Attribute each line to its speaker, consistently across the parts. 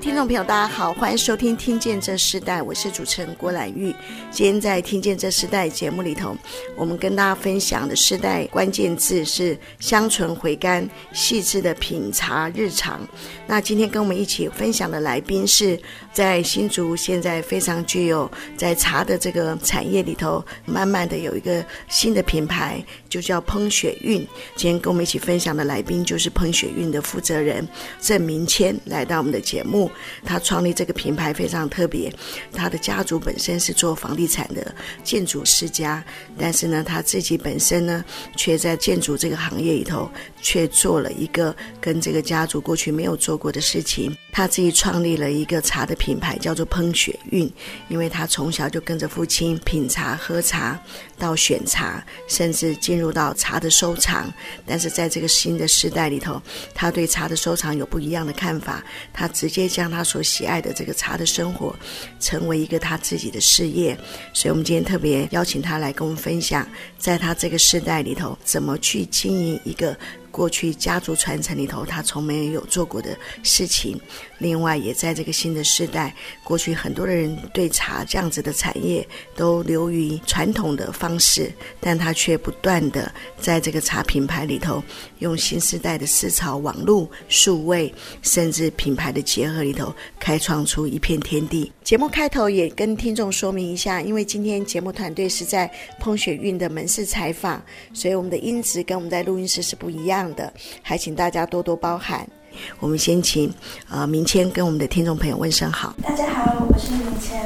Speaker 1: 听众朋友，大家好，欢迎收听《听见这世代》，我是主持人郭兰玉。今天在《听见这世代》节目里头，我们跟大家分享的世代关键字是香醇回甘、细致的品茶日常。那今天跟我们一起分享的来宾是在新竹现在非常具有在茶的这个产业里头，慢慢的有一个新的品牌，就叫烹雪韵。今天跟我们一起分享的来宾就是烹雪韵的负责人郑明谦来到我们的节目。他创立这个品牌非常特别，他的家族本身是做房地产的建筑世家，但是呢，他自己本身呢，却在建筑这个行业里头，却做了一个跟这个家族过去没有做过的事情。他自己创立了一个茶的品牌，叫做烹雪韵，因为他从小就跟着父亲品茶、喝茶，到选茶，甚至进入到茶的收藏。但是在这个新的时代里头，他对茶的收藏有不一样的看法，他直接。将他所喜爱的这个茶的生活，成为一个他自己的事业，所以我们今天特别邀请他来跟我们分享，在他这个时代里头，怎么去经营一个。过去家族传承里头，他从没有做过的事情。另外，也在这个新的时代，过去很多的人对茶这样子的产业都流于传统的方式，但他却不断的在这个茶品牌里头，用新时代的思潮、网络、数位，甚至品牌的结合里头，开创出一片天地。节目开头也跟听众说明一下，因为今天节目团队是在彭雪韵的门市采访，所以我们的音质跟我们在录音室是不一样的，还请大家多多包涵。我们先请呃明谦跟我们的听众朋友问声好。
Speaker 2: 大家好，我是明谦。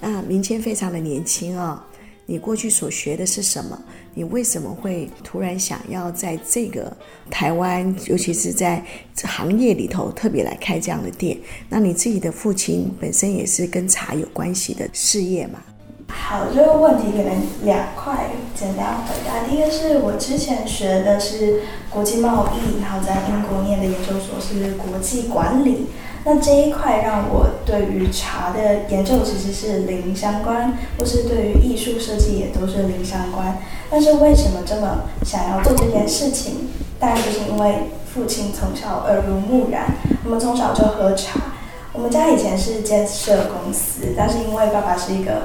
Speaker 1: 啊，明谦非常的年轻哦。你过去所学的是什么？你为什么会突然想要在这个台湾，尤其是在行业里头特别来开这样的店？那你自己的父亲本身也是跟茶有关系的事业吗？
Speaker 2: 好，这个问题可能两块简单回答。第一个是我之前学的是国际贸易，然后在英国念的研究所是国际管理。那这一块让我对于茶的研究其实是零相关，或是对于艺术设计也都是零相关。但是为什么这么想要做这件事情？当然就是因为父亲从小耳濡目染，我们从小就喝茶。我们家以前是建设公司，但是因为爸爸是一个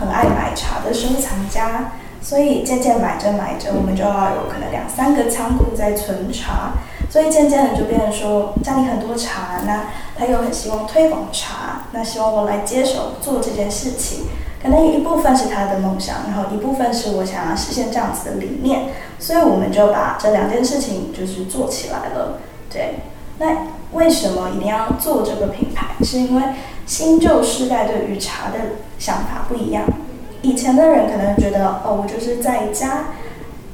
Speaker 2: 很爱买茶的收藏家，所以渐渐买着买着，我们就要有可能两三个仓库在存茶，所以渐渐的就变成说家里很多茶，那他又很希望推广茶，那希望我来接手做这件事情，可能有一部分是他的梦想，然后一部分是我想要实现这样子的理念，所以我们就把这两件事情就是做起来了。对，那为什么一定要做这个品牌？是因为新旧世代对于茶的想法不一样。以前的人可能觉得，哦，我就是在家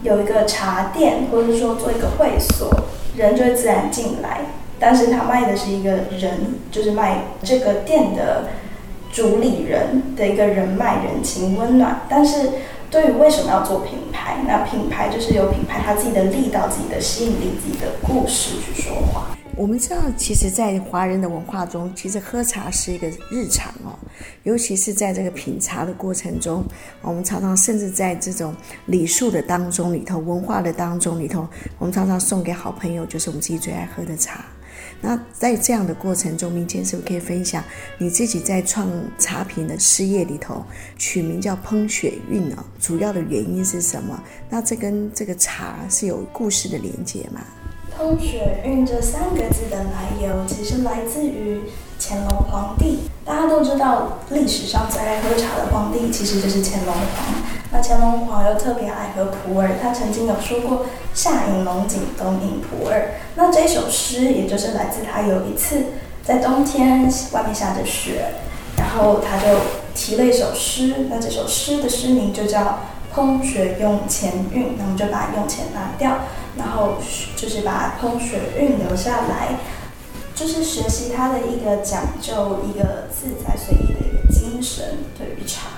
Speaker 2: 有一个茶店，或者说做一个会所，人就会自然进来。但是他卖的是一个人，就是卖这个店的主理人的一个人脉、人情、温暖。但是对于为什么要做品牌，那品牌就是有品牌它自己的力道、自己的吸引力、自己的故事去说话。
Speaker 1: 我们知道，其实，在华人的文化中，其实喝茶是一个日常哦。尤其是在这个品茶的过程中，我们常常甚至在这种礼数的当中里头、文化的当中里头，我们常常送给好朋友，就是我们自己最爱喝的茶。那在这样的过程中，明谦是不是可以分享你自己在创茶品的事业里头，取名叫烹雪韵呢？主要的原因是什么？那这跟这个茶是有故事的连接吗？
Speaker 2: 烹雪韵这三个字的来由，其实来自于乾隆皇帝。大家都知道，历史上最爱喝茶的皇帝其实就是乾隆皇。那乾隆皇又特别爱喝普洱，他曾经有说过“夏饮龙井，冬饮普洱”。那这首诗，也就是来自他有一次在冬天外面下着雪，然后他就提了一首诗。那这首诗的诗名就叫《烹雪用钱韵》，那我们就把用钱拿掉。然后就是把烹雪韵留下来，就是学习它的一个讲究、一个自在随意的一个精神。对于茶，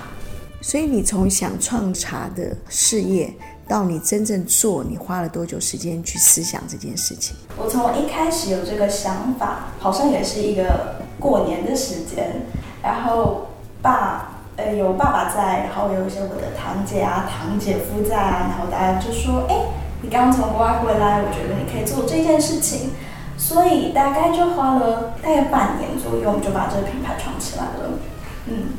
Speaker 1: 所以你从想创茶的事业到你真正做，你花了多久时间去思想这件事情？
Speaker 2: 我从一开始有这个想法，好像也是一个过年的时间，然后爸，呃，有爸爸在，然后有一些我的堂姐啊、堂姐夫在啊，然后大家就说，哎，你刚从国外回来，我觉得你可以做这件事情，所以大概就花了大概半年左右，我们就把这个品牌创起来了，嗯。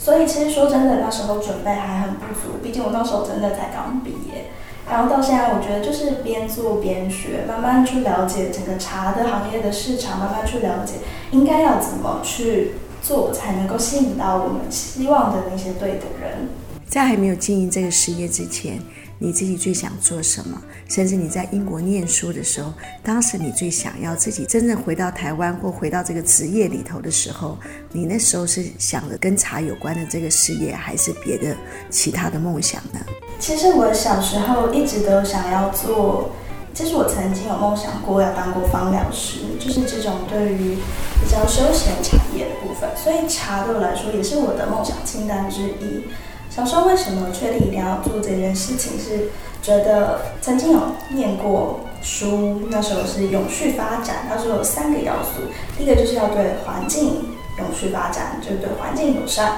Speaker 2: 所以其实说真的，那时候准备还很不足，毕竟我那时候真的才刚毕业。然后到现在，我觉得就是边做边学，慢慢去了解整个茶的行业的市场，慢慢去了解应该要怎么去做，才能够吸引到我们希望的那些对的人。
Speaker 1: 在还没有经营这个事业之前，你自己最想做什么？甚至你在英国念书的时候，当时你最想要自己真正回到台湾或回到这个职业里头的时候，你那时候是想着跟茶有关的这个事业，还是别的其他的梦想呢？
Speaker 2: 其实我小时候一直都想要做，其实我曾经有梦想过要当过芳疗师，就是这种对于比较休闲产业的部分，所以茶对我来说也是我的梦想清单之一。小时候为什么确定一定要做这件事情？是觉得曾经有念过书，那时候是永续发展，它说有三个要素，第一个就是要对环境永续发展，就是对环境友善；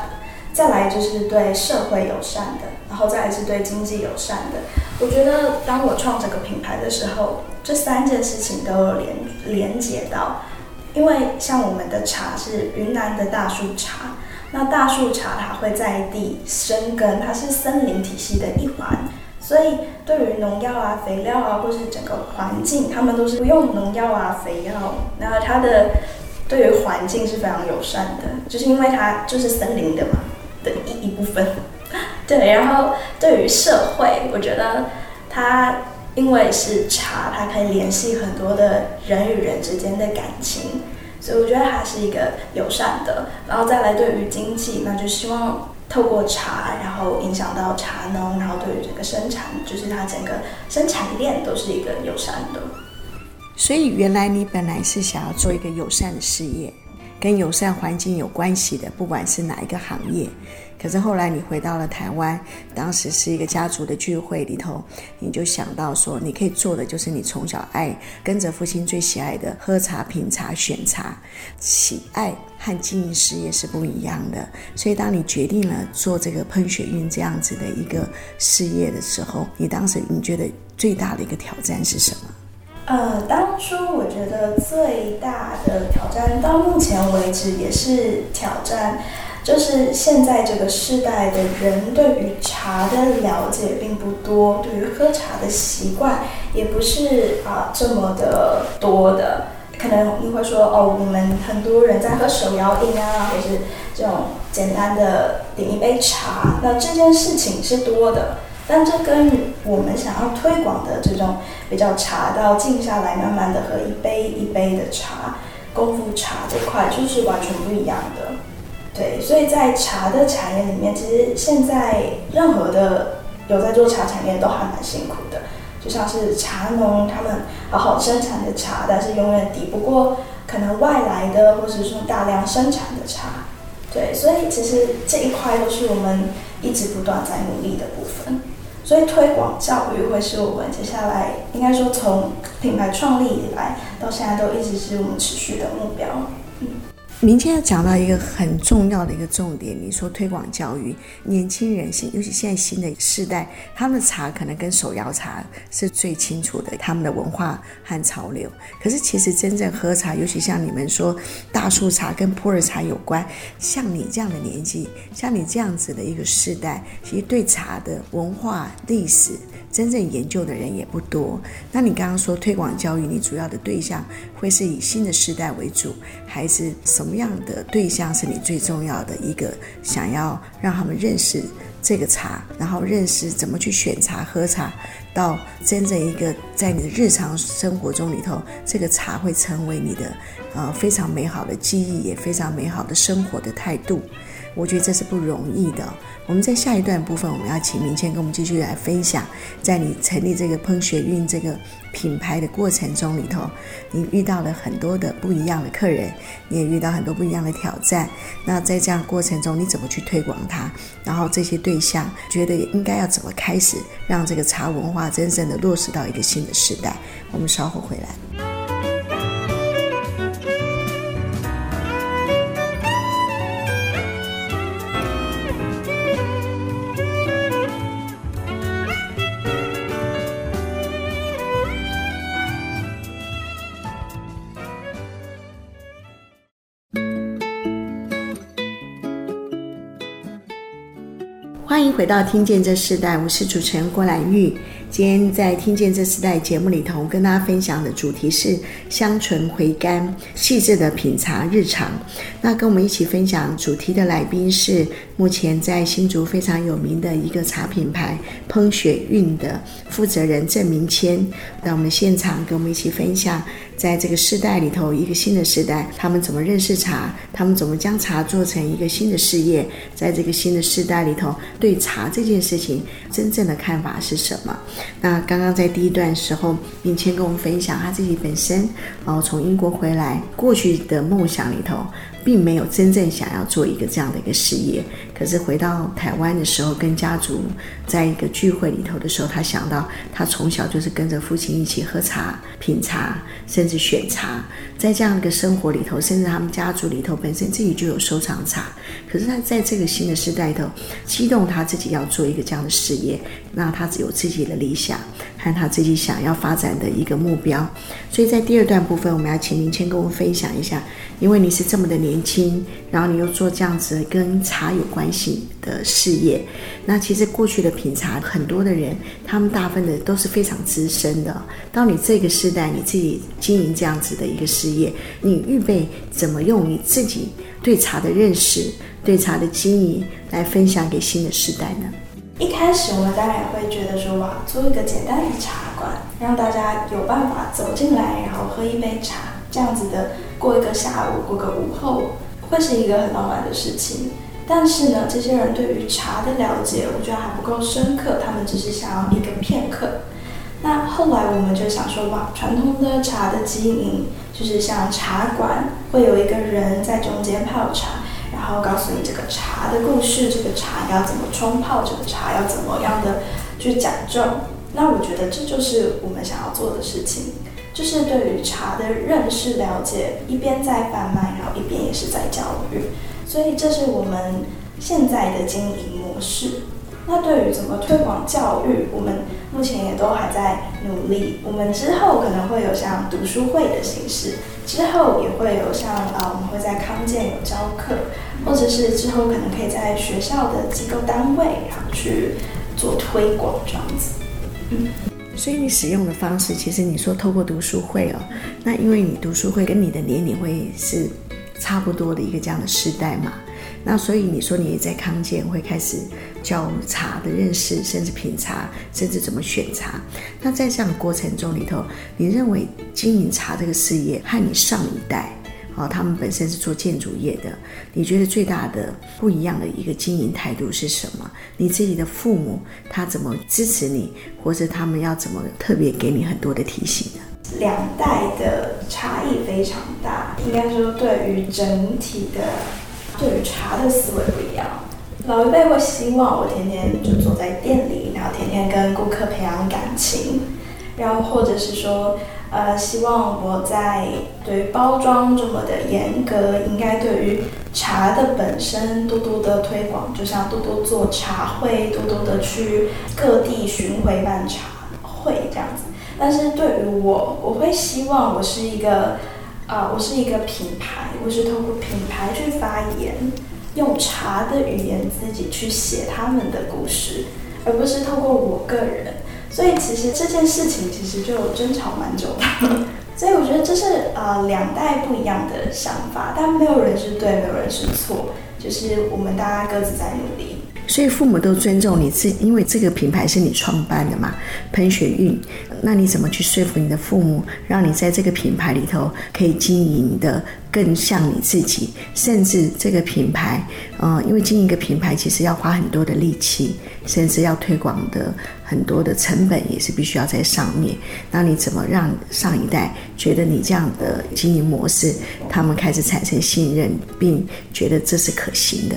Speaker 2: 再来就是对社会友善的，然后再来是对经济友善的。我觉得当我创这个品牌的时候，这三件事情都有连连接到，因为像我们的茶是云南的大树茶。那大树茶它会在地生根，它是森林体系的一环，所以对于农药啊、肥料啊，或是整个环境，他们都是不用农药啊、肥料。然后它的对于环境是非常友善的，就是因为它就是森林的嘛的一一部分。对，然后对于社会，我觉得它因为是茶，它可以联系很多的人与人之间的感情。所以我觉得它是一个友善的，然后再来对于经济，那就希望透过茶，然后影响到茶农，然后对于整个生产，就是它整个生产链都是一个友善的。
Speaker 1: 所以原来你本来是想要做一个友善的事业，跟友善环境有关系的，不管是哪一个行业。可是后来你回到了台湾，当时是一个家族的聚会里头，你就想到说，你可以做的就是你从小爱跟着父亲最喜爱的喝茶、品茶、选茶，喜爱和经营事业是不一样的。所以当你决定了做这个喷雪韵这样子的一个事业的时候，你当时你觉得最大的一个挑战是什么？
Speaker 2: 呃，当初我觉得最大的挑战，到目前为止也是挑战。就是现在这个时代的人对于茶的了解并不多，对于喝茶的习惯也不是啊、这么的多的。可能你会说哦，我们很多人在喝手摇饮啊，或是这种简单的点一杯茶，那这件事情是多的。但这跟我们想要推广的这种比较茶到静下来，慢慢的喝一杯一杯的茶，功夫茶这块就是完全不一样的。对，所以在茶的产业里面，其实现在任何的有在做茶产业都还蛮辛苦的，就像是茶农他们好好生产的茶，但是永远抵不过可能外来的或者是说大量生产的茶。对，所以其实这一块都是我们一直不断在努力的部分。所以推广教育会是我们接下来应该说从品牌创立以来到现在都一直是我们持续的目标。嗯。
Speaker 1: 您今天讲到一个很重要的一个重点，你说推广教育，年轻人现尤其现在新的世代，他们的茶可能跟手摇茶是最清楚的，他们的文化和潮流。可是其实真正喝茶，尤其像你们说大树茶跟普洱茶有关，像你这样的年纪，像你这样子的一个世代，其实对茶的文化历史。真正研究的人也不多。那你刚刚说推广教育，你主要的对象会是以新的世代为主，还是什么样的对象是你最重要的一个想要让他们认识这个茶，然后认识怎么去选茶、喝茶，到真正一个在你的日常生活中里头，这个茶会成为你的呃非常美好的记忆，也非常美好的生活的态度。我觉得这是不容易的。我们在下一段部分，我们要请明谦跟我们继续来分享，在你成立这个烹学运这个品牌的过程中里头，你遇到了很多的不一样的客人，你也遇到很多不一样的挑战。那在这样过程中，你怎么去推广它？然后这些对象觉得应该要怎么开始，让这个茶文化真正的落实到一个新的时代？我们稍后回来。欢迎回到《听见这世代》，我是主持人郭兰玉。今天在《听见这世代》节目里头，跟大家分享的主题是香醇回甘、细致的品茶日常。那跟我们一起分享主题的来宾是目前在新竹非常有名的一个茶品牌“烹雪韵”的负责人郑明谦，到我们现场跟我们一起分享。在这个时代里头，一个新的时代，他们怎么认识茶？他们怎么将茶做成一个新的事业？在这个新的时代里头，对茶这件事情真正的看法是什么？那刚刚在第一段时候，明谦跟我们分享他自己本身，然后从英国回来，过去的梦想里头。并没有真正想要做一个这样的一个事业，可是回到台湾的时候，跟家族在一个聚会里头的时候，他想到他从小就是跟着父亲一起喝茶、品茶，甚至选茶，在这样一个生活里头，甚至他们家族里头本身自己就有收藏茶，可是他在这个新的时代里头，激动他自己要做一个这样的事业，那他有自己的理想和他自己想要发展的一个目标，所以在第二段部分，我们要请明谦跟我们分享一下。因为你是这么的年轻，然后你又做这样子跟茶有关系的事业，那其实过去的品茶很多的人，他们大部分的都是非常资深的。到你这个时代，你自己经营这样子的一个事业，你预备怎么用你自己对茶的认识、对茶的经营来分享给新的时代呢？
Speaker 2: 一开始我们当然会觉得说，哇，做一个简单的茶馆，让大家有办法走进来，然后喝一杯茶。这样子的过一个下午，过个午后，会是一个很浪漫的事情。但是呢，这些人对于茶的了解，我觉得还不够深刻。他们只是想要一个片刻。那后来我们就想说，哇，传统的茶的经营，就是像茶馆，会有一个人在中间泡茶，然后告诉你这个茶的故事，这个茶要怎么冲泡，这个茶要怎么样的去讲究。那我觉得这就是我们想要做的事情。就是对于茶的认识了解，一边在贩卖，然后一边也是在教育，所以这是我们现在的经营模式。那对于怎么推广教育，我们目前也都还在努力。我们之后可能会有像读书会的形式，之后也会有像啊，我们会在康健有教课，或者是之后可能可以在学校的机构单位，然后去做推广这样子。嗯。
Speaker 1: 所以你使用的方式，其实你说透过读书会哦，那因为你读书会跟你的年龄会是差不多的一个这样的时代嘛，那所以你说你也在康健会开始教茶的认识，甚至品茶，甚至怎么选茶。那在这样的过程中里头，你认为经营茶这个事业和你上一代？哦，他们本身是做建筑业的。你觉得最大的不一样的一个经营态度是什么？你自己的父母他怎么支持你，或者他们要怎么特别给你很多的提醒呢？
Speaker 2: 两代的差异非常大，应该说对于整体的对于茶的思维不一样。老一辈会希望我天天就坐在店里，然后天天跟顾客培养感情，然后或者是说。呃，希望我在对于包装这么的严格，应该对于茶的本身多多的推广，就像多多做茶会，多多的去各地巡回办茶会这样子。但是对于我，我会希望我是一个，啊、我是一个品牌，我是透过品牌去发言，用茶的语言自己去写他们的故事，而不是透过我个人。所以其实这件事情其实就争吵蛮久的，所以我觉得这是呃两代不一样的想法，但没有人是对，没有人是错，就是我们大家各自在努力。
Speaker 1: 所以父母都尊重你自，因为这个品牌是你创办的嘛，喷雪韵。那你怎么去说服你的父母，让你在这个品牌里头可以经营的更像你自己？甚至这个品牌，呃，因为经营一个品牌其实要花很多的力气，甚至要推广的很多的成本也是必须要在上面。那你怎么让上一代觉得你这样的经营模式，他们开始产生信任，并觉得这是可行的？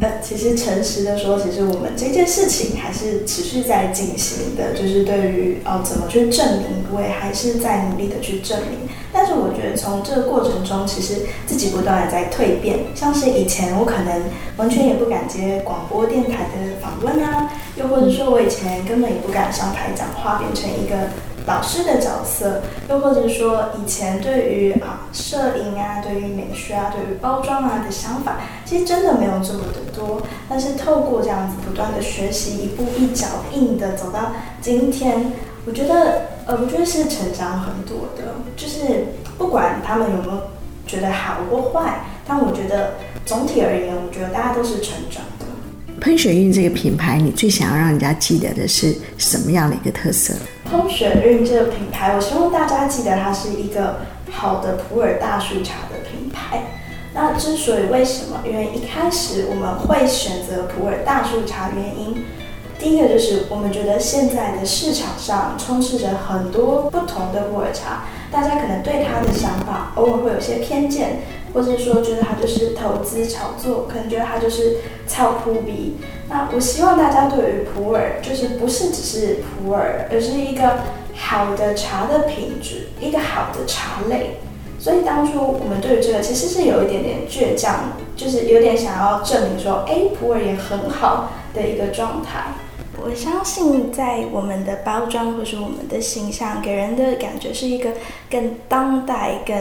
Speaker 2: 呃，其实诚实的说，其实我们这件事情还是持续在进行的，就是对于哦怎么去证明，我也还是在努力的去证明。但是我觉得从这个过程中，其实自己不断的在蜕变。像是以前我可能完全也不敢接广播电台的访问啊，又或者说我以前根本也不敢上台讲话，变成一个。老师的角色，又或者说以前对于啊摄影啊、对于美学啊、对于包装啊的想法，其实真的没有这么的多。但是透过这样子不断的学习，一步一脚印的走到今天，我觉得呃，我觉得是成长很多的。就是不管他们有没有觉得好或坏，但我觉得总体而言，我觉得大家都是成长的。
Speaker 1: 喷雪韵这个品牌，你最想要让人家记得的是什么样的一个特色？
Speaker 2: 喷雪韵这个品牌，我希望大家记得它是一个好的普洱大树茶的品牌。那之所以为什么？因为一开始我们会选择普洱大树茶，原因第一个就是我们觉得现在的市场上充斥着很多不同的普洱茶，大家可能对它的想法偶尔会有些偏见，或者说觉得它就是投资炒作，可能觉得它就是臭扑鼻。那我希望大家对于普洱，就是不是只是普洱，而是一个好的茶的品质，一个好的茶类。所以当初我们对于这个其实是有一点点倔强，就是有点想要证明说，哎，普洱也很好的一个状态。我相信在我们的包装或是我们的形象，给人的感觉是一个更当代、更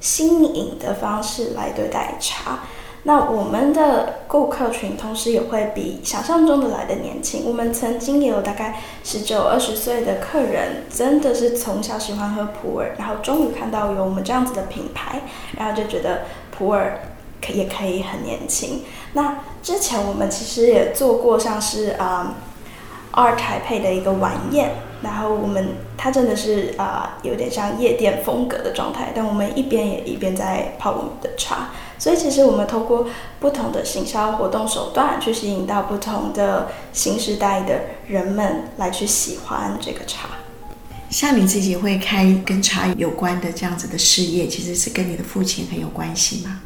Speaker 2: 新颖的方式来对待茶。那我们的顾客群同时也会比想象中的来的年轻。我们曾经也有大概十九、二十岁的客人，真的是从小喜欢喝普洱，然后终于看到有我们这样子的品牌，然后就觉得普洱可也可以很年轻。那之前我们其实也做过像是啊、嗯、台配的一个晚宴，然后我们它真的是啊、有点像夜店风格的状态，但我们一边也一边在泡我们的茶。所以，其实我们通过不同的行销活动手段，去吸引到不同的新时代的人们来去喜欢这个茶。
Speaker 1: 像你自己会开跟茶有关的这样子的事业，其实是跟你的父亲很有关系嘛？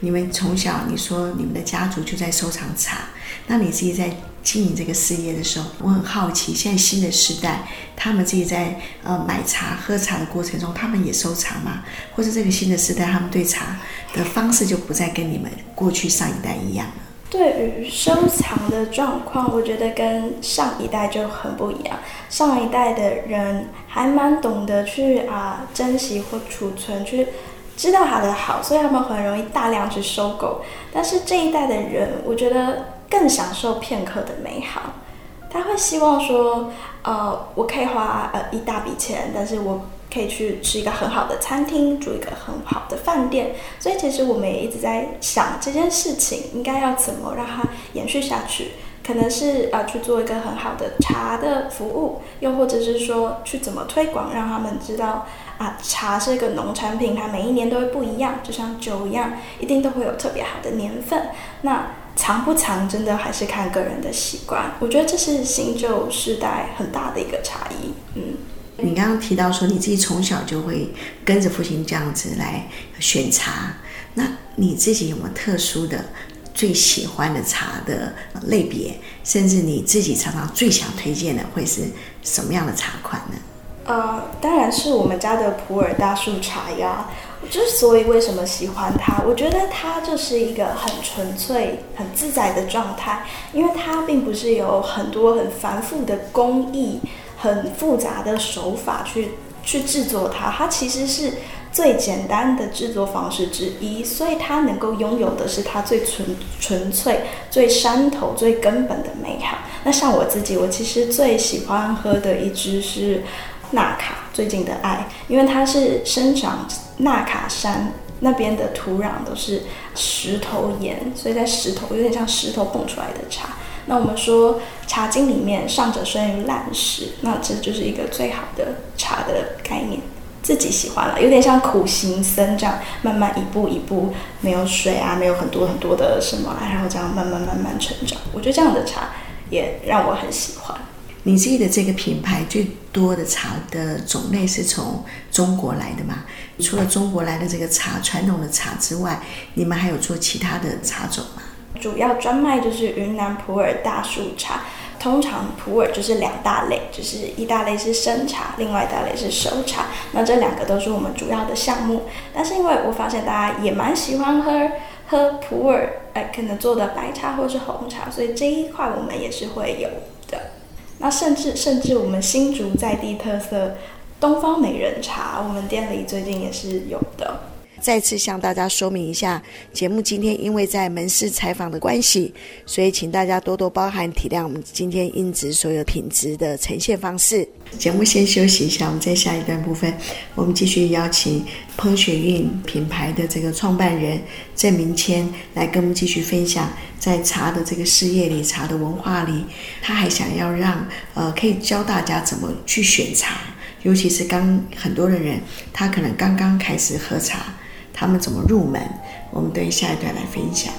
Speaker 1: 你们从小你说你们的家族就在收藏茶，那你自己在经营这个事业的时候，我很好奇，现在新的时代，他们自己在呃买茶喝茶的过程中，他们也收藏吗？或者这个新的时代，他们对茶的方式就不再跟你们过去上一代一样了？
Speaker 2: 对于收藏的状况，我觉得跟上一代就很不一样。上一代的人还蛮懂得去啊、珍惜或储存，去。知道它的好，所以他们很容易大量去收购。但是这一代的人，我觉得更享受片刻的美好。他会希望说，呃，我可以花呃一大笔钱，但是我可以去吃一个很好的餐厅，住一个很好的饭店。所以其实我们也一直在想这件事情应该要怎么让它延续下去。可能是啊、呃、去做一个很好的茶的服务，又或者是说去怎么推广，让他们知道。茶是一个农产品，它每一年都会不一样，就像酒一样，一定都会有特别好的年份。那长不长，真的还是看个人的习惯。我觉得这是新旧世代很大的一个差异。嗯，
Speaker 1: 你刚刚提到说你自己从小就会跟着父亲这样子来选茶，那你自己有没有特殊的最喜欢的茶的类别？甚至你自己常常最想推荐的会是什么样的茶款呢？
Speaker 2: 呃，当然是我们家的普洱大树茶呀。之所以为什么喜欢它，我觉得它就是一个很纯粹、很自在的状态，因为它并不是有很多很繁复的工艺、很复杂的手法去去制作它，它其实是最简单的制作方式之一，所以它能够拥有的是它最纯纯粹、最山头、最根本的美好。那像我自己，我其实最喜欢喝的一支是。纳卡最近的爱，因为它是生长纳卡山那边的土壤都是石头岩，所以在石头有点像石头蹦出来的茶。那我们说《茶经》里面“上者生于烂石”，那这就是一个最好的茶的概念。自己喜欢了，有点像苦行僧这样，慢慢一步一步，没有水啊，没有很多很多的什么，然后这样慢慢慢慢成长。我觉得这样的茶也让我很喜欢。
Speaker 1: 你自己的这个品牌最多的茶的种类是从中国来的吗？除了中国来的这个茶，传统的茶之外，你们还有做其他的茶种吗？
Speaker 2: 主要专卖就是云南普洱大树茶。通常普洱就是两大类，就是一大类是生茶，另外一大类是熟茶。那这两个都是我们主要的项目。但是因为我发现大家也蛮喜欢喝喝普洱，哎，可能做的白茶或是红茶，所以这一块我们也是会有。那甚至甚至我们新竹在地特色东方美人茶，我们店里最近也是有的。
Speaker 1: 再次向大家说明一下，节目今天因为在门市采访的关系，所以请大家多多包涵体谅我们今天音质所有品质的呈现方式。节目先休息一下，我们在下一段部分，我们继续邀请烹雪韵品牌的这个创办人郑明谦来跟我们继续分享，在茶的这个事业里、茶的文化里，他还想要让呃可以教大家怎么去选茶，尤其是刚很多的人，他可能刚刚开始喝茶。他们怎么入门？我们对下一段来分享。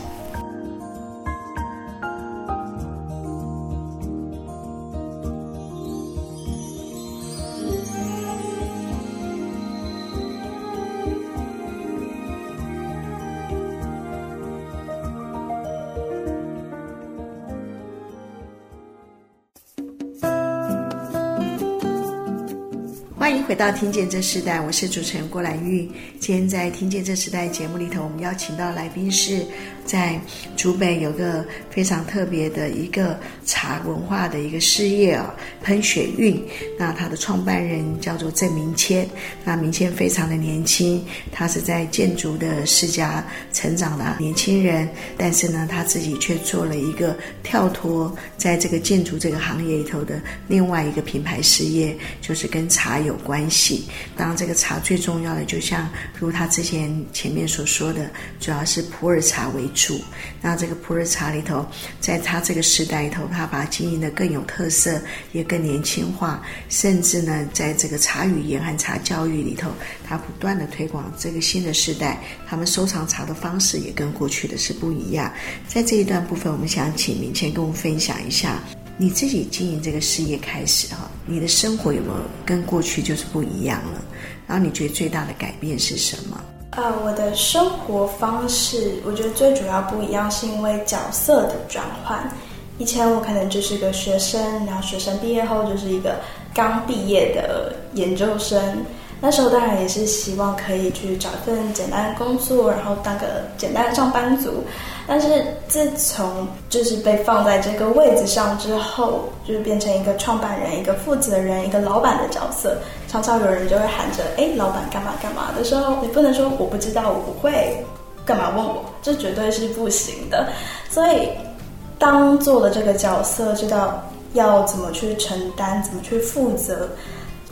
Speaker 1: 欢迎回到《听见这时代》，我是主持人郭兰玉。今天在《听见这时代》节目里头，我们邀请到来宾是。在竹北有个非常特别的一个茶文化的一个事业啊，喷雪韵。那他的创办人叫做郑明谦。那明谦非常的年轻，他是在建筑的世家成长的年轻人，但是呢，他自己却做了一个跳脱在这个建筑这个行业里头的另外一个品牌事业，就是跟茶有有关系。当然，这个茶最重要的，就像如他之前前面所说的，主要是普洱茶为主。那这个普洱茶里头，在他这个时代里头，他把它经营的更有特色，也更年轻化，甚至呢，在这个茶语言和茶教育里头，他不断地推广这个新的时代，他们收藏茶的方式也跟过去的是不一样。在这一段部分，我们想请明谦跟我们分享一下，你自己经营这个事业开始哈，你的生活有没有跟过去就是不一样了？然后你觉得最大的改变是什么？
Speaker 2: 呃，我的生活方式，我觉得最主要不一样是因为角色的转换。以前我可能就是个学生，然后学生毕业后就是一个刚毕业的研究生。那时候当然也是希望可以去找一份简单的工作，然后当个简单的上班族。但是自从就是被放在这个位置上之后，就是变成一个创办人、一个负责人、一个老板的角色，常常有人就会喊着“哎，老板干嘛干嘛”的时候，你不能说我不知道，我不会，干嘛问我？这绝对是不行的。所以，当做了这个角色，知道要怎么去承担，怎么去负责。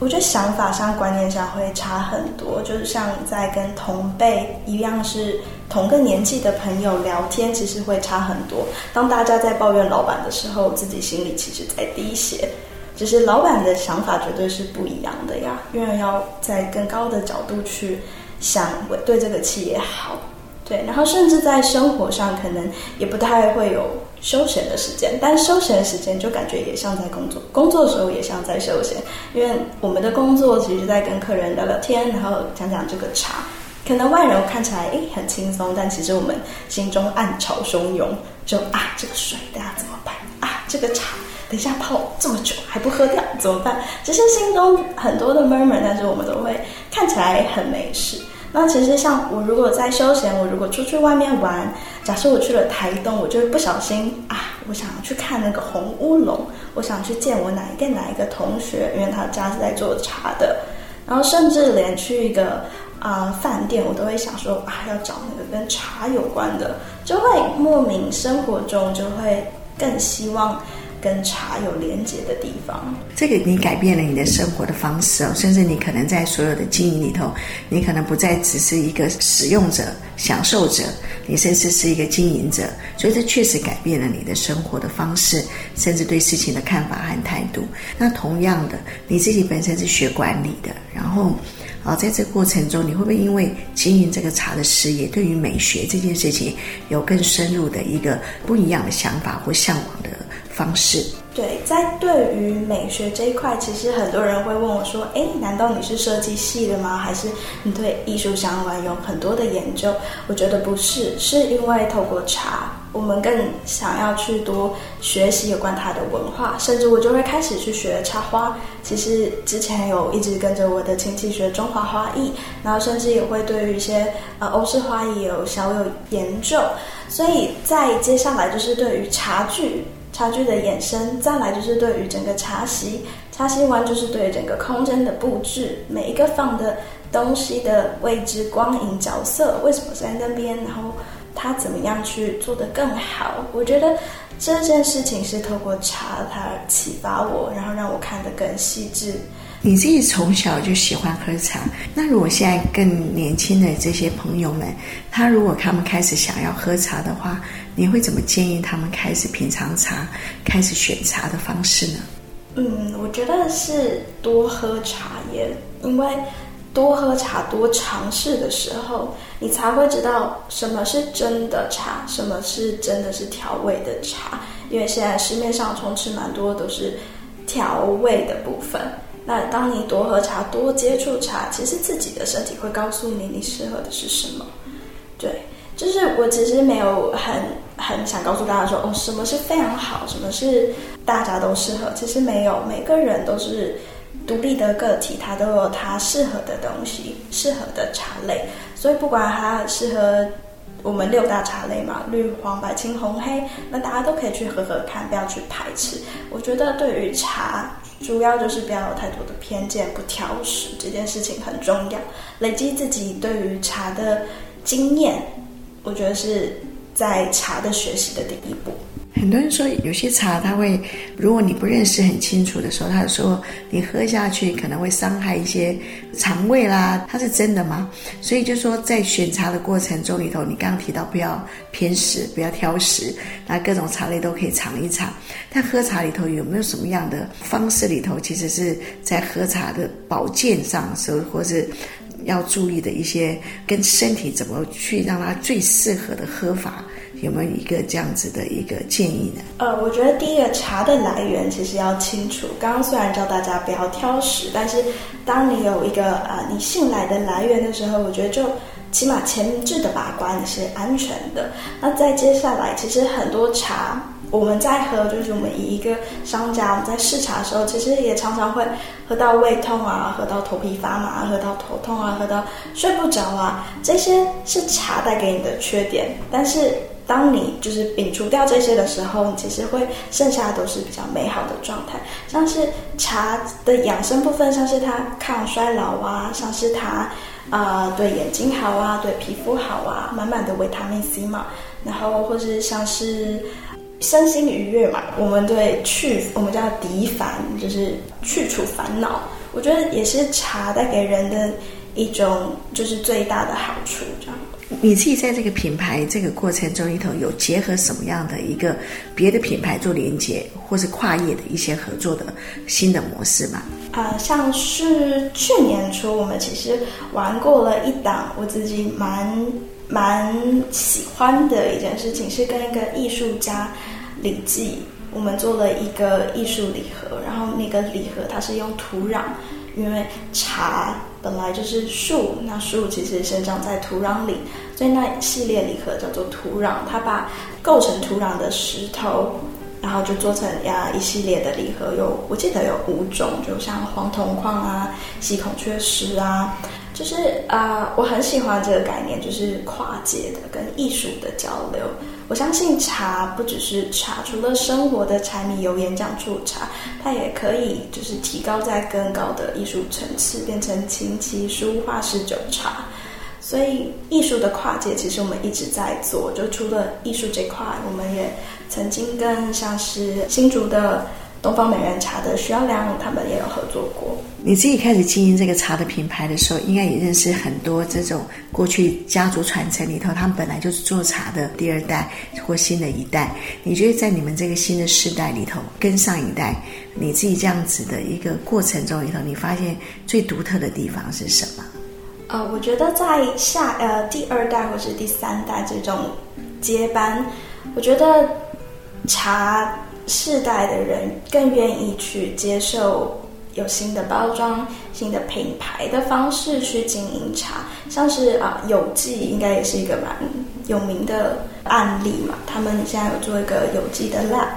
Speaker 2: 我觉得想法上、观念上会差很多，就是像在跟同辈一样是同个年纪的朋友聊天，其实会差很多。当大家在抱怨老板的时候，自己心里其实在滴血。只是老板的想法绝对是不一样的呀，因为要在更高的角度去想，我对这个企业好。对，然后甚至在生活上，可能也不太会有。休闲的时间，但休闲的时间就感觉也像在工作，工作的时候也像在休闲，因为我们的工作其实在跟客人聊聊天，然后讲讲这个茶，可能外人看起来诶很轻松，但其实我们心中暗潮汹涌，就啊这个水大家怎么办啊？这个茶等一下泡这么久还不喝掉怎么办？只是心中很多的 murmur，但是我们都会看起来很没事。那其实像我如果在休闲，我如果出去外面玩，假设我去了台东，我就会不小心啊，我想去看那个红乌龙，我想去见我哪一个哪一个同学，因为他家是在做茶的，然后甚至连去一个啊、呃、饭店，我都会想说啊，要找那个跟茶有关的，就会莫名生活中就会更希望跟茶有连接的地方。
Speaker 1: 这个你改变了你的生活的方式哦，甚至你可能在所有的经营里头，你可能不再只是一个使用者、享受者，你甚至是一个经营者。所以这确实改变了你的生活的方式，甚至对事情的看法和态度。那同样的，你自己本身是学管理的，然后。啊，在这过程中，你会不会因为经营这个茶的事业，对于美学这件事情有更深入的一个不一样的想法或向往的方式？
Speaker 2: 对，在对于美学这一块，其实很多人会问我说：“哎，难道你是设计系的吗？还是你对艺术相关有很多的研究？”我觉得不是，是因为透过茶。我们更想要去多学习有关它的文化，甚至我就会开始去学插花。其实之前有一直跟着我的亲戚学中华花艺，然后甚至也会对于一些呃欧式花艺有小有研究。所以在接下来就是对于茶具、茶具的衍生，再来就是对于整个茶席、茶席完就是对于整个空间的布置，每一个放的东西的位置、光影、角色，为什么在那边，然后。他怎么样去做得更好？我觉得这件事情是透过茶，它启发我，然后让我看得更细致。
Speaker 1: 你自己从小就喜欢喝茶，那如果现在更年轻的这些朋友们，他如果他们开始想要喝茶的话，你会怎么建议他们开始品尝茶、开始选茶的方式呢？
Speaker 2: 嗯，我觉得是多喝茶叶，因为。多喝茶，多尝试的时候，你才会知道什么是真的茶，什么是真的是调味的茶。因为现在市面上充斥蛮多都是调味的部分。那当你多喝茶，多接触茶，其实自己的身体会告诉你，你适合的是什么。对，就是我其实没有很很想告诉大家说，哦，什么是非常好，什么是大家都适合。其实没有，每个人都是。独立的个体，它都有它适合的东西，适合的茶类。所以不管它适合我们六大茶类嘛，绿、黄、白、青、红、黑，那大家都可以去喝喝看，不要去排斥。我觉得对于茶，主要就是不要有太多的偏见，不挑食，这件事情很重要。累积自己对于茶的经验，我觉得是在茶的学习的第一步。
Speaker 1: 很多人说，有些茶它会，如果你不认识很清楚的时候，他说你喝下去可能会伤害一些肠胃啦，它是真的吗？所以就说在选茶的过程中里头，你刚刚提到不要偏食，不要挑食，那各种茶类都可以尝一尝。但喝茶里头有没有什么样的方式里头，其实是在喝茶的保健上，所或是要注意的一些跟身体怎么去让它最适合的喝法？有没有一个这样子的一个建议呢？
Speaker 2: 呃，我觉得第一个茶的来源其实要清楚。刚刚虽然教大家不要挑食，但是当你有一个呃你信赖的来源的时候，我觉得就起码前置的把关是安全的。那再接下来，其实很多茶我们在喝，就是我们以一个商家我们在试茶的时候，其实也常常会喝到胃痛啊，喝到头皮发麻，喝到头痛啊，喝到睡不着啊，这些是茶带给你的缺点，但是。当你就是摒除掉这些的时候，你其实会剩下都是比较美好的状态，像是茶的养生部分，像是它抗衰老啊，像是它啊、对眼睛好啊，对皮肤好啊，满满的维他命 C 嘛，然后或是像是身心愉悦嘛，我们对去我们叫涤烦，就是去除烦恼，我觉得也是茶带给人的一种就是最大的好处，这样。
Speaker 1: 你自己在这个品牌这个过程中里头，有结合什么样的一个别的品牌做连接，或是跨业的一些合作的新的模式吗？
Speaker 2: 啊、呃，像是去年初我们其实玩过了一档我自己蛮蛮喜欢的一件事情，是跟一个艺术家李记，我们做了一个艺术礼盒，然后那个礼盒它是用土壤。因为茶本来就是树，那树其实生长在土壤里，所以那系列礼盒叫做土壤。它把构成土壤的石头，然后就做成呀一系列的礼盒，有我记得有五种，就像黄铜矿啊、细孔雀石啊，就是啊、呃，我很喜欢这个概念，就是跨界的跟艺术的交流。我相信茶不只是茶，除了生活的柴米油盐酱醋茶，它也可以就是提高在更高的艺术层次，变成琴棋书画诗酒茶。所以艺术的跨界，其实我们一直在做。就除了艺术这块，我们也曾经跟像是新竹的东方美人茶的徐耀良，他们也有合作过。
Speaker 1: 你自己开始经营这个茶的品牌的时候，应该也认识很多这种过去家族传承里头，他们本来就是做茶的第二代或新的一代。你觉得在你们这个新的世代里头，跟上一代，你自己这样子的一个过程中里头，你发现最独特的地方是什么？
Speaker 2: 呃，我觉得在下呃第二代或是第三代这种接班，我觉得茶世代的人更愿意去接受有新的包装、新的品牌的方式去经营茶，像是啊、呃、有机应该也是一个蛮有名的案例嘛。他们现在有做一个有机的 lab，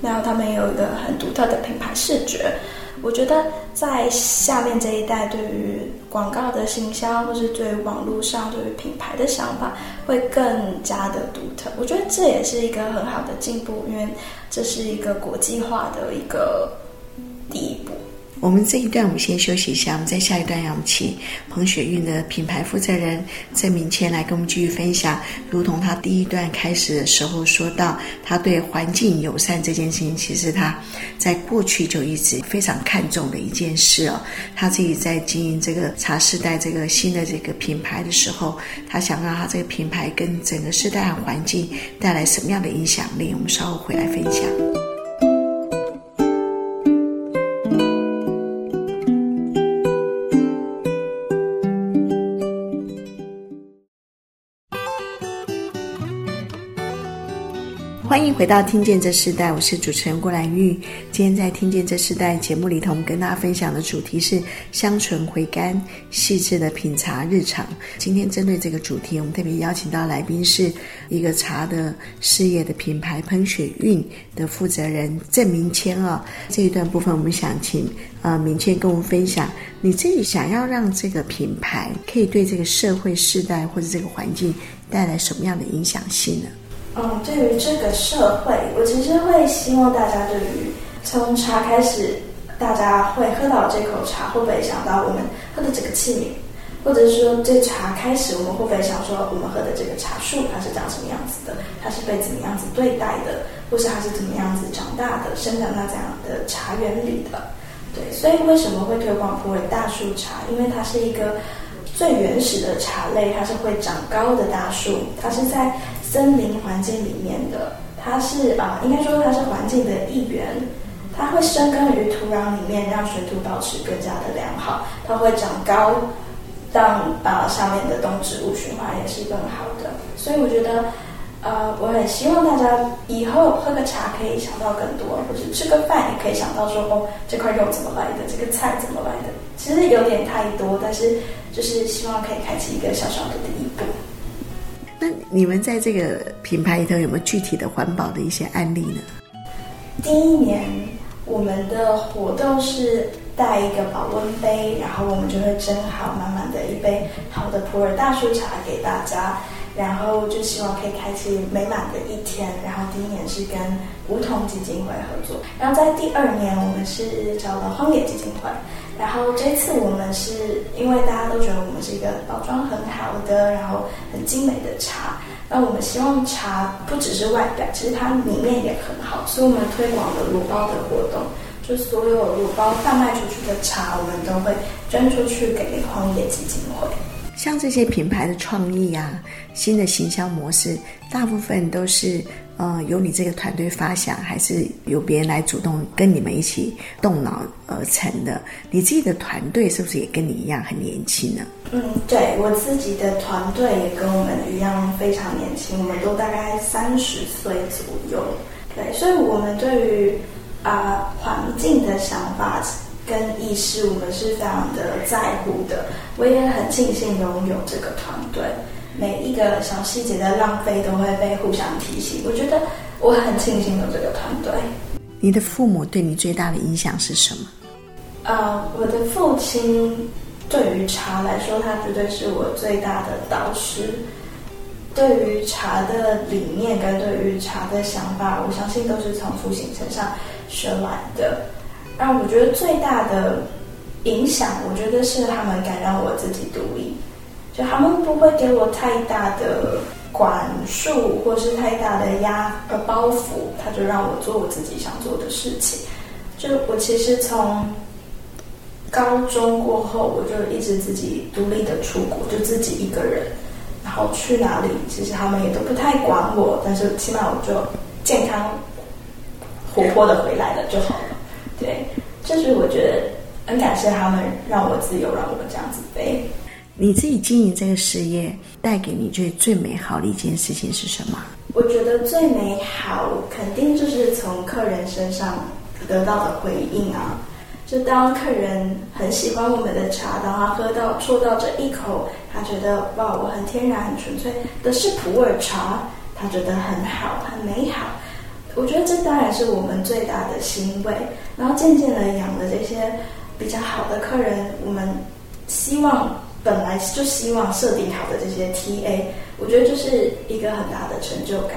Speaker 2: 然后他们也有一个很独特的品牌视觉。我觉得在下面这一代，对于广告的行销，或是对网络上对于品牌的想法，会更加的独特。我觉得这也是一个很好的进步，因为这是一个国际化的一个第一步。
Speaker 1: 我们这一段我们先休息一下，我们在下一段要我们请彭雪韵的品牌负责人郑明谦来跟我们继续分享，如同他第一段开始的时候说到，他对环境友善这件事情，其实他在过去就一直非常看重的一件事哦。他自己在经营这个茶世代这个新的这个品牌的时候，他想让他这个品牌跟整个世代环境带来什么样的影响力？我们稍后回来分享。回到《听见这世代》，我是主持人郭兰玉。今天在《听见这世代》节目里头，我们跟大家分享的主题是香醇回甘、细致的品茶日常。今天针对这个主题，我们特别邀请到来宾是一个茶的事业的品牌喷雪韵的负责人郑明谦啊。这一段部分，我们想请呃明谦跟我们分享，你自己想要让这个品牌可以对这个社会世代或者这个环境带来什么样的影响性呢？
Speaker 2: 嗯，对于这个社会，我其实会希望大家对于从茶开始，大家会喝到这口茶，会不会想到我们喝的这个器皿，或者是说这茶开始，我们会不会想说我们喝的这个茶树它是长什么样子的，它是被怎么样子对待的，或是它是怎么样子长大的，生长在这样的茶园里的？对，所以为什么会推广普洱大树茶？因为它是一个最原始的茶类，它是会长高的大树，它是在。森林环境里面的，它是啊、应该说它是环境的一员，它会生根于土壤里面，让水土保持更加的良好，它会长高，让啊、呃、上面的动植物循环也是更好的。所以我觉得，呃，我很希望大家以后喝个茶可以想到更多，或者吃个饭也可以想到说，哦，这块肉怎么来的，这个菜怎么来的。其实有点太多，但是就是希望可以开启一个小小的第一步。
Speaker 1: 那你们在这个品牌里头有没有具体的环保的一些案例呢？
Speaker 2: 第一年我们的活动是带一个保温杯，然后我们就会蒸好满满的一杯好的普洱大树茶给大家，然后就希望可以开启美满的一天。然后第一年是跟梧桐基金会合作，然后在第二年我们是找了荒野基金会。然后这次我们是因为大家都觉得我们是一个包装很好的，然后很精美的茶。那我们希望茶不只是外表，其实它里面也很好，所以我们推广了乳包的活动，就所有乳包贩卖出去的茶，我们都会捐出去给荒野基金会。
Speaker 1: 像这些品牌的创意啊，新的行销模式，大部分都是。呃，由你这个团队发想，还是由别人来主动跟你们一起动脑而成的？你自己的团队是不是也跟你一样很年轻呢？
Speaker 2: 嗯，对，我自己的团队也跟我们一样非常年轻，我们都大概三十岁左右。对，所以我们对于啊、环境的想法跟意识，我们是非常的在乎的。我也很庆幸拥有这个团队。每一个小细节的浪费都会被互相提醒，我觉得我很庆幸有这个团队。
Speaker 1: 你的父母对你最大的影响是什么？
Speaker 2: 呃，我的父亲对于茶来说，他绝对是我最大的导师。对于茶的理念跟对于茶的想法，我相信都是从父亲身上学来的。让我觉得最大的影响，我觉得是他们敢让我自己独立。就他们不会给我太大的管束，或是太大的压呃包袱，他就让我做我自己想做的事情。就我其实从高中过后，我就一直自己独立的出国，就自己一个人，然后去哪里，其实他们也都不太管我，但是起码我就健康活泼的回来了就好了。对，就是我觉得很感谢他们让我自由，让我这样子飞。
Speaker 1: 你自己经营这个事业，带给你最最美好的一件事情是什么？
Speaker 2: 我觉得最美好，肯定就是从客人身上得到的回应啊。就当客人很喜欢我们的茶，当他喝到啜到这一口，他觉得哇，我很天然、很纯粹的是普洱茶，他觉得很好、很美好。我觉得这当然是我们最大的欣慰。然后渐渐的养了这些比较好的客人，我们希望。本来就希望设定好的这些 TA，我觉得就是一个很大的成就感，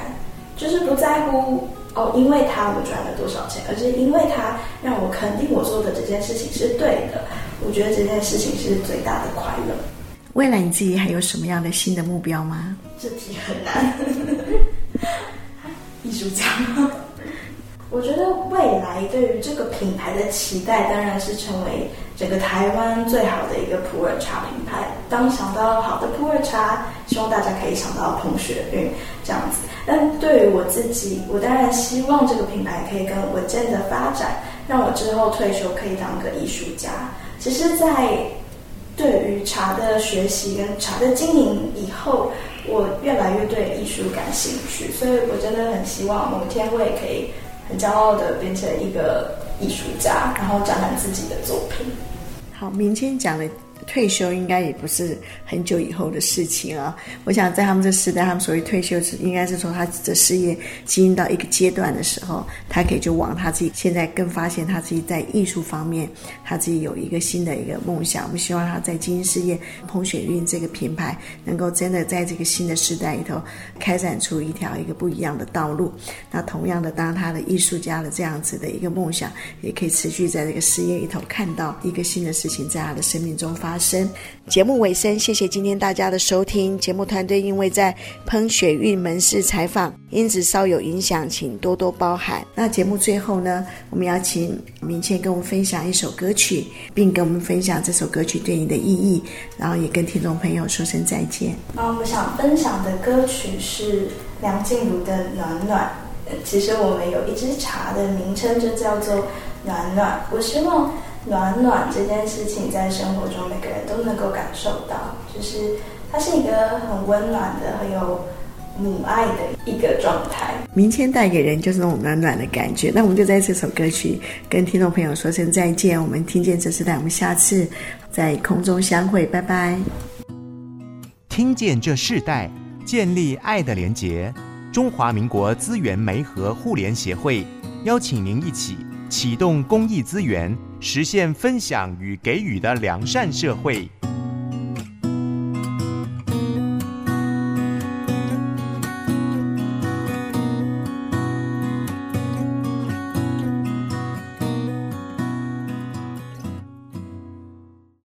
Speaker 2: 就是不在乎哦，因为他我赚了多少钱，而是因为他让我肯定我做的这件事情是对的。我觉得这件事情是最大的快乐。
Speaker 1: 未来你自己还有什么样的新的目标吗？
Speaker 2: 这题很难，艺术家吗？我觉得未来对于这个品牌的期待，当然是成为整个台湾最好的一个普洱茶品牌。当想到好的普洱茶，希望大家可以想到彭雪韵这样子。但对于我自己，我当然希望这个品牌可以更稳健的发展，让我之后退休可以当个艺术家。其实，在对于茶的学习跟茶的经营以后，我越来越对艺术感兴趣，所以我真的很希望某天我也可以。很骄傲的变成一个艺术家，然后展览自己的作品。
Speaker 1: 好，明天讲了。退休应该也不是很久以后的事情啊！我想在他们这时代，他们所谓退休是应该是从他的事业经营到一个阶段的时候，他可以就往他自己现在更发现他自己在艺术方面，他自己有一个新的一个梦想。我们希望他在经营事业，彭雪韵这个品牌能够真的在这个新的时代里头开展出一条一个不一样的道路。那同样的，当他的艺术家的这样子的一个梦想，也可以持续在这个事业里头看到一个新的事情在他的生命中发生。节目尾声，谢谢今天大家的收听。节目团队因为在喷雪韵门市采访，因此稍有影响，请多多包涵。那节目最后呢，我们要请明倩跟我们分享一首歌曲，并跟我们分享这首歌曲对你的意义，然后也跟听众朋友说声再见。
Speaker 2: 那我们想分享的歌曲是梁静茹的《暖暖》。其实我们有一支茶的名称就叫做《暖暖》，我希望。暖暖这件事情，在生活中每个人都能够感受到，就是它是一个很温暖的、很有母爱的一个状态。
Speaker 1: 明天带给人就是那种暖暖的感觉。那我们就在这首歌曲跟听众朋友说声再见。我们听见这时代，我们下次在空中相会，拜拜。
Speaker 3: 听见这世代，建立爱的连结。中华民国资源媒和互联协会邀请您一起启动公益资源。实现分享与给予的良善社会。